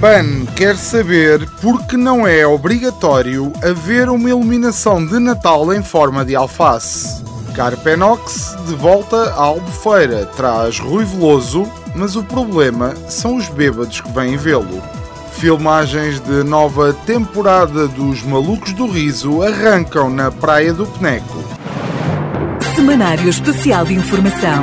PAN quer saber por que não é obrigatório haver uma iluminação de Natal em forma de alface. Carpenox de volta à Albufeira traz Rui Veloso, mas o problema são os bêbados que vêm vê-lo. Filmagens de nova temporada dos Malucos do Riso arrancam na Praia do Peneco. Semanário Especial de Informação.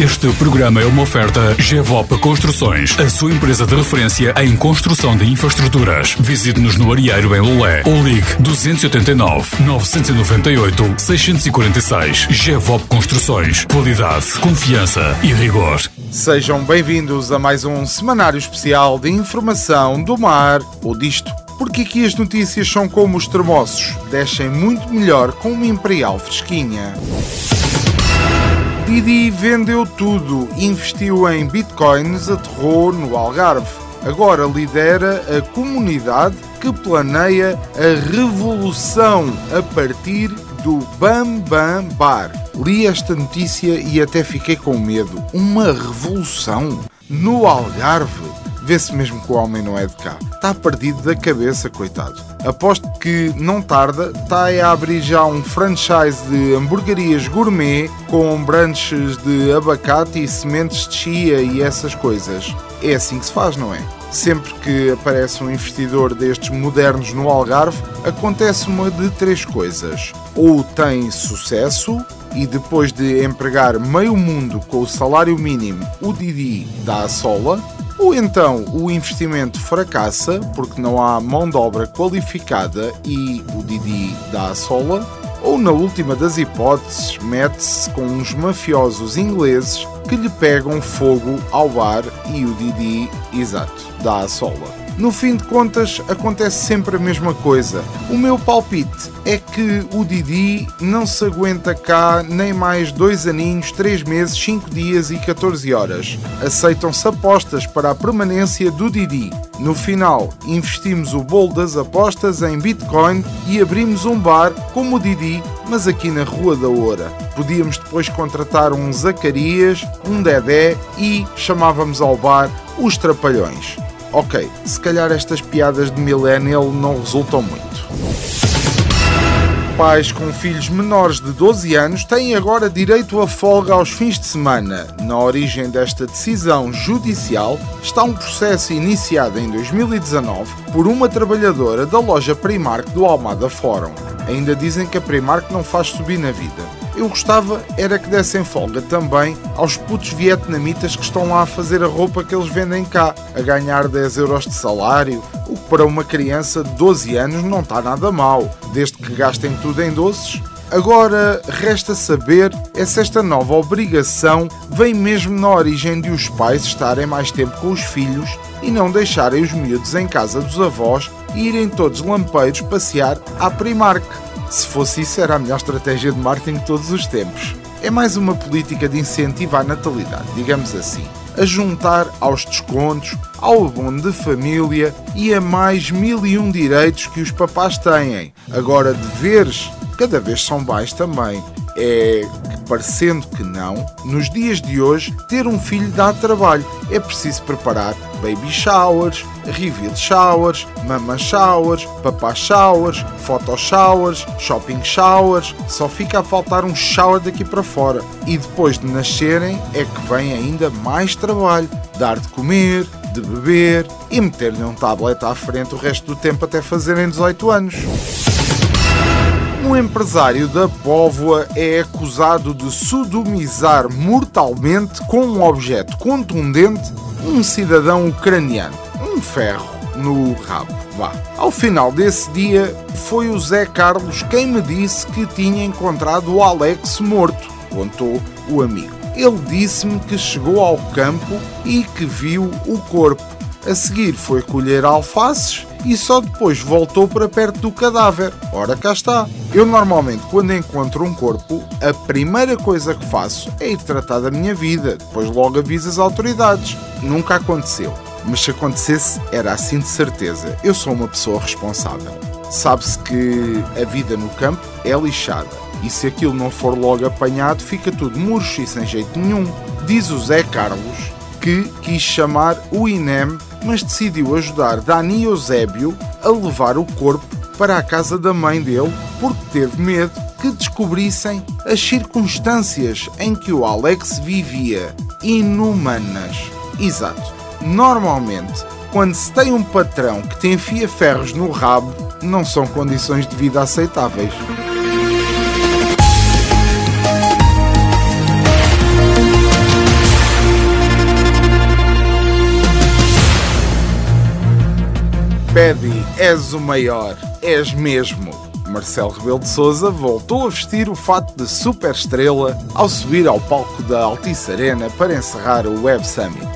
Este programa é uma oferta GEVOP Construções, a sua empresa de referência em construção de infraestruturas. Visite-nos no Arieiro em Lolé ou ligue 289 998 646. GEVOP Construções. Qualidade, confiança e rigor. Sejam bem-vindos a mais um semanário especial de informação do mar ou disto. Porque aqui as notícias são como os termossos, descem muito melhor com uma imperial fresquinha. Didi vendeu tudo, investiu em bitcoins, aterrou no Algarve. Agora lidera a comunidade que planeia a revolução a partir do Bam Bam Bar. Li esta notícia e até fiquei com medo. Uma revolução? No Algarve? Vê-se mesmo que o homem não é de cá. Está perdido da cabeça, coitado. Aposto que não tarda, está a abrir já um franchise de hamburguerias gourmet com branches de abacate e sementes de chia e essas coisas. É assim que se faz, não é? Sempre que aparece um investidor destes modernos no Algarve, acontece uma de três coisas. Ou tem sucesso, e depois de empregar meio mundo com o salário mínimo, o Didi dá a sola, ou então o investimento fracassa porque não há mão de obra qualificada e o Didi dá a sola, ou na última das hipóteses, mete-se com uns mafiosos ingleses que lhe pegam fogo ao bar e o Didi, exato, dá a sola. No fim de contas, acontece sempre a mesma coisa. O meu palpite é que o Didi não se aguenta cá nem mais dois aninhos, três meses, cinco dias e 14 horas. Aceitam-se apostas para a permanência do Didi. No final, investimos o bolo das apostas em Bitcoin e abrimos um bar como o Didi, mas aqui na Rua da Oura. Podíamos depois contratar um Zacarias, um Dedé e chamávamos ao bar os Trapalhões. Ok, se calhar estas piadas de millennial não resultam muito. Pais com filhos menores de 12 anos têm agora direito a folga aos fins de semana. Na origem desta decisão judicial está um processo iniciado em 2019 por uma trabalhadora da loja Primark do Almada Fórum. Ainda dizem que a Primark não faz subir na vida. Eu gostava era que dessem folga também aos putos vietnamitas que estão lá a fazer a roupa que eles vendem cá, a ganhar 10 euros de salário, o que para uma criança de 12 anos não está nada mal, desde que gastem tudo em doces. Agora, resta saber é se esta nova obrigação vem mesmo na origem de os pais estarem mais tempo com os filhos e não deixarem os miúdos em casa dos avós e irem todos lampeiros passear à Primark. Se fosse isso, era a melhor estratégia de marketing de todos os tempos. É mais uma política de incentivo à natalidade, digamos assim. A juntar aos descontos, ao abono de família e a mais mil e um direitos que os papás têm. Agora, deveres cada vez são mais também. É parecendo que não, nos dias de hoje, ter um filho dá trabalho. É preciso preparar baby showers, reveal showers, mama showers, papá showers, photo showers, shopping showers. Só fica a faltar um shower daqui para fora. E depois de nascerem é que vem ainda mais trabalho. Dar de comer, de beber e meter-lhe um tablet à frente o resto do tempo até fazerem 18 anos. Um empresário da Póvoa é acusado de sodomizar mortalmente com um objeto contundente um cidadão ucraniano. Um ferro no rabo. Vá. Ao final desse dia, foi o Zé Carlos quem me disse que tinha encontrado o Alex morto, contou o amigo. Ele disse-me que chegou ao campo e que viu o corpo. A seguir foi colher alfaces e só depois voltou para perto do cadáver. Ora, cá está. Eu normalmente, quando encontro um corpo, a primeira coisa que faço é ir tratar da minha vida, depois logo aviso as autoridades. Nunca aconteceu. Mas se acontecesse, era assim de certeza. Eu sou uma pessoa responsável. Sabe-se que a vida no campo é lixada. E se aquilo não for logo apanhado, fica tudo murcho e sem jeito nenhum. Diz o Zé Carlos que quis chamar o INEM, mas decidiu ajudar Dani Eusébio a levar o corpo para a casa da mãe dele porque teve medo que descobrissem as circunstâncias em que o Alex vivia. Inumanas. Exato. Normalmente, quando se tem um patrão que te enfia ferros no rabo, não são condições de vida aceitáveis. Paddy, és o maior, és mesmo. Marcelo Rebelo de Souza voltou a vestir o fato de super estrela ao subir ao palco da Altice Arena para encerrar o Web Summit,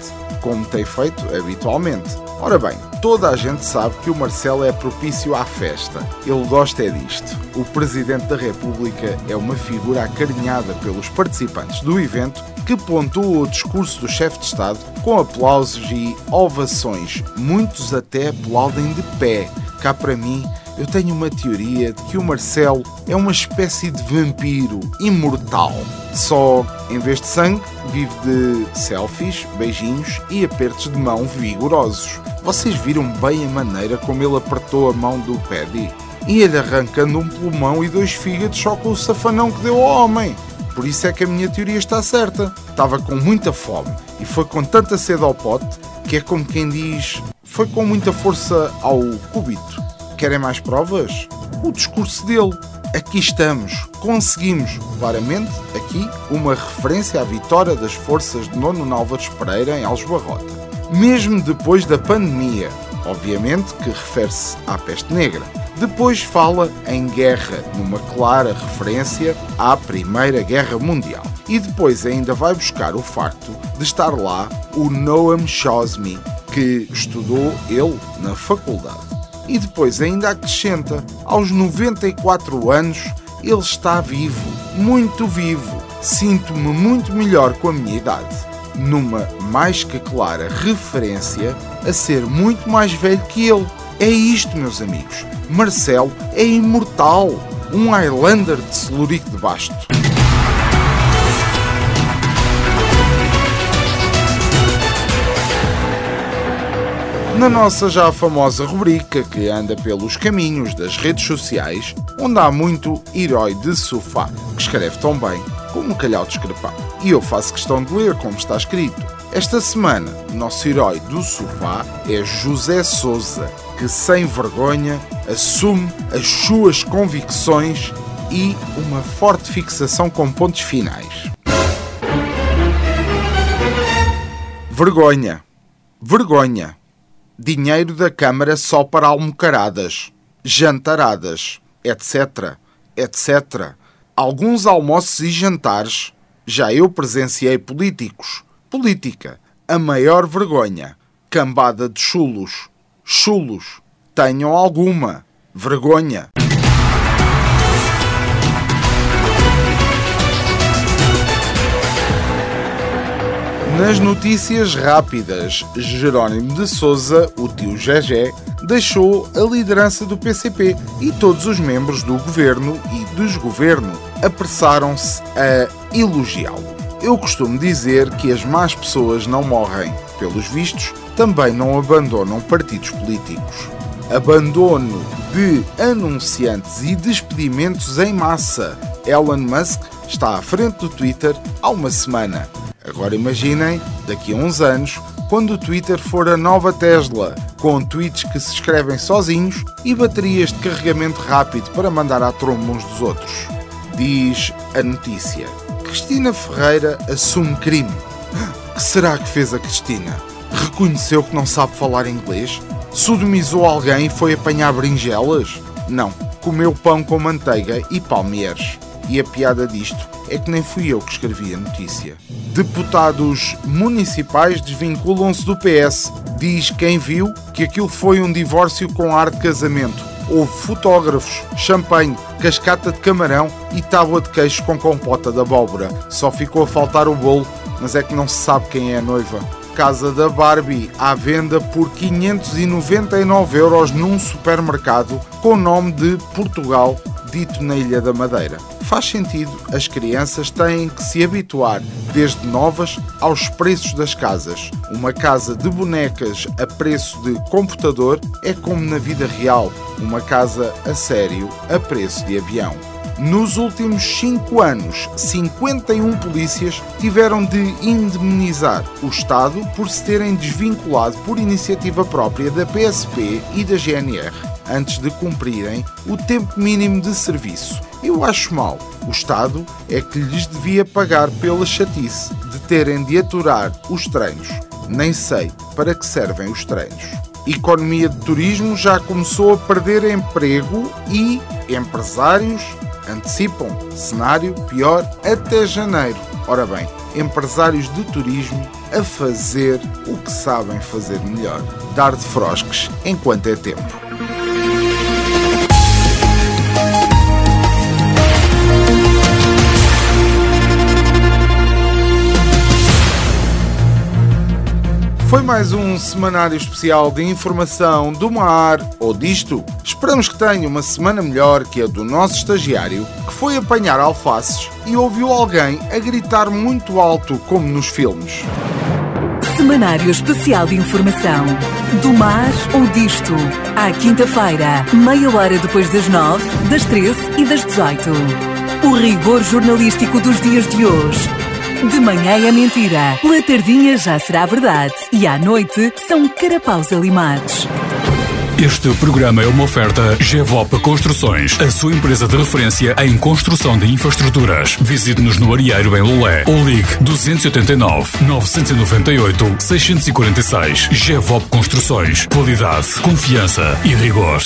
como tem feito habitualmente. Ora bem, toda a gente sabe que o Marcelo é propício à festa. Ele gosta é disto. O Presidente da República é uma figura acarinhada pelos participantes do evento que pontua o discurso do chefe de Estado com aplausos e ovações. Muitos até aplaudem de pé. Cá para mim, eu tenho uma teoria de que o Marcelo é uma espécie de vampiro imortal. Só, em vez de sangue, vive de selfies, beijinhos e apertos de mão vigorosos. Vocês viram bem a maneira como ele apertou a mão do Paddy? E ele arrancando um pulmão e dois fígados só com o safanão que deu ao homem. Por isso é que a minha teoria está certa. Estava com muita fome e foi com tanta sede ao pote que é como quem diz: foi com muita força ao cúbito. Querem mais provas? O discurso dele. Aqui estamos, conseguimos, claramente, aqui, uma referência à vitória das forças de Nono Álvares Pereira em Alves Barrota. Mesmo depois da pandemia, obviamente que refere-se à peste negra. Depois fala em guerra, numa clara referência à Primeira Guerra Mundial. E depois ainda vai buscar o facto de estar lá o Noam Chomsky, que estudou ele na faculdade. E depois ainda acrescenta, aos 94 anos, ele está vivo, muito vivo. Sinto-me muito melhor com a minha idade. Numa mais que clara referência a ser muito mais velho que ele. É isto, meus amigos. Marcelo é imortal. Um Highlander de celurico de basto. Na nossa já famosa rubrica que anda pelos caminhos das redes sociais, onde há muito herói de sofá, que escreve tão bem como um calhau de. E eu faço questão de ler como está escrito. Esta semana, nosso herói do sofá é José Souza, que sem vergonha assume as suas convicções e uma forte fixação com pontos finais. Vergonha. Vergonha. Dinheiro da Câmara só para almocaradas, jantaradas, etc. etc. Alguns almoços e jantares. Já eu presenciei políticos. Política. A maior vergonha. Cambada de chulos. Chulos. Tenham alguma. Vergonha. Nas notícias rápidas, Jerónimo de Souza, o tio Gegé, deixou a liderança do PCP e todos os membros do governo e desgoverno apressaram-se a elogiá-lo. Eu costumo dizer que as más pessoas não morrem, pelos vistos, também não abandonam partidos políticos. Abandono de anunciantes e despedimentos em massa. Elon Musk está à frente do Twitter há uma semana. Agora imaginem, daqui a uns anos, quando o Twitter for a nova Tesla, com tweets que se escrevem sozinhos e baterias de carregamento rápido para mandar à tromba uns dos outros. Diz a notícia. Cristina Ferreira assume crime. Que será que fez a Cristina? Reconheceu que não sabe falar inglês? Sodomizou alguém e foi apanhar berinjelas? Não, comeu pão com manteiga e palmeiras. E a piada disto é que nem fui eu que escrevi a notícia. Deputados municipais desvinculam-se do PS. Diz quem viu que aquilo foi um divórcio com ar de casamento. Houve fotógrafos, champanhe, cascata de camarão e tábua de queijo com compota de abóbora. Só ficou a faltar o bolo, mas é que não se sabe quem é a noiva. casa da Barbie à venda por 599 euros num supermercado com o nome de Portugal, dito na Ilha da Madeira. Faz sentido, as crianças têm que se habituar, desde novas, aos preços das casas. Uma casa de bonecas a preço de computador é como na vida real, uma casa a sério a preço de avião. Nos últimos 5 anos, 51 polícias tiveram de indemnizar o Estado por se terem desvinculado por iniciativa própria da PSP e da GNR antes de cumprirem o tempo mínimo de serviço. Eu acho mal. O Estado é que lhes devia pagar pela chatice de terem de aturar os treinos. Nem sei para que servem os treinos. Economia de turismo já começou a perder emprego e empresários antecipam cenário pior até janeiro. Ora bem, empresários de turismo a fazer o que sabem fazer melhor: dar de frosques enquanto é tempo. Foi mais um semanário especial de informação do mar ou disto. Esperamos que tenha uma semana melhor que a do nosso estagiário, que foi apanhar alfaces e ouviu alguém a gritar muito alto, como nos filmes. Semanário Especial de Informação do mar ou disto. À quinta-feira, meia hora depois das nove, das treze e das dezoito. O rigor jornalístico dos dias de hoje de manhã é mentira, pela tardinha já será verdade e à noite são carapaus alimados. Este programa é uma oferta GEVOP Construções, a sua empresa de referência em construção de infraestruturas. Visite-nos no Arieiro em Lolé ou ligue 289 998 646. GEVOP Construções. Qualidade, confiança e rigor.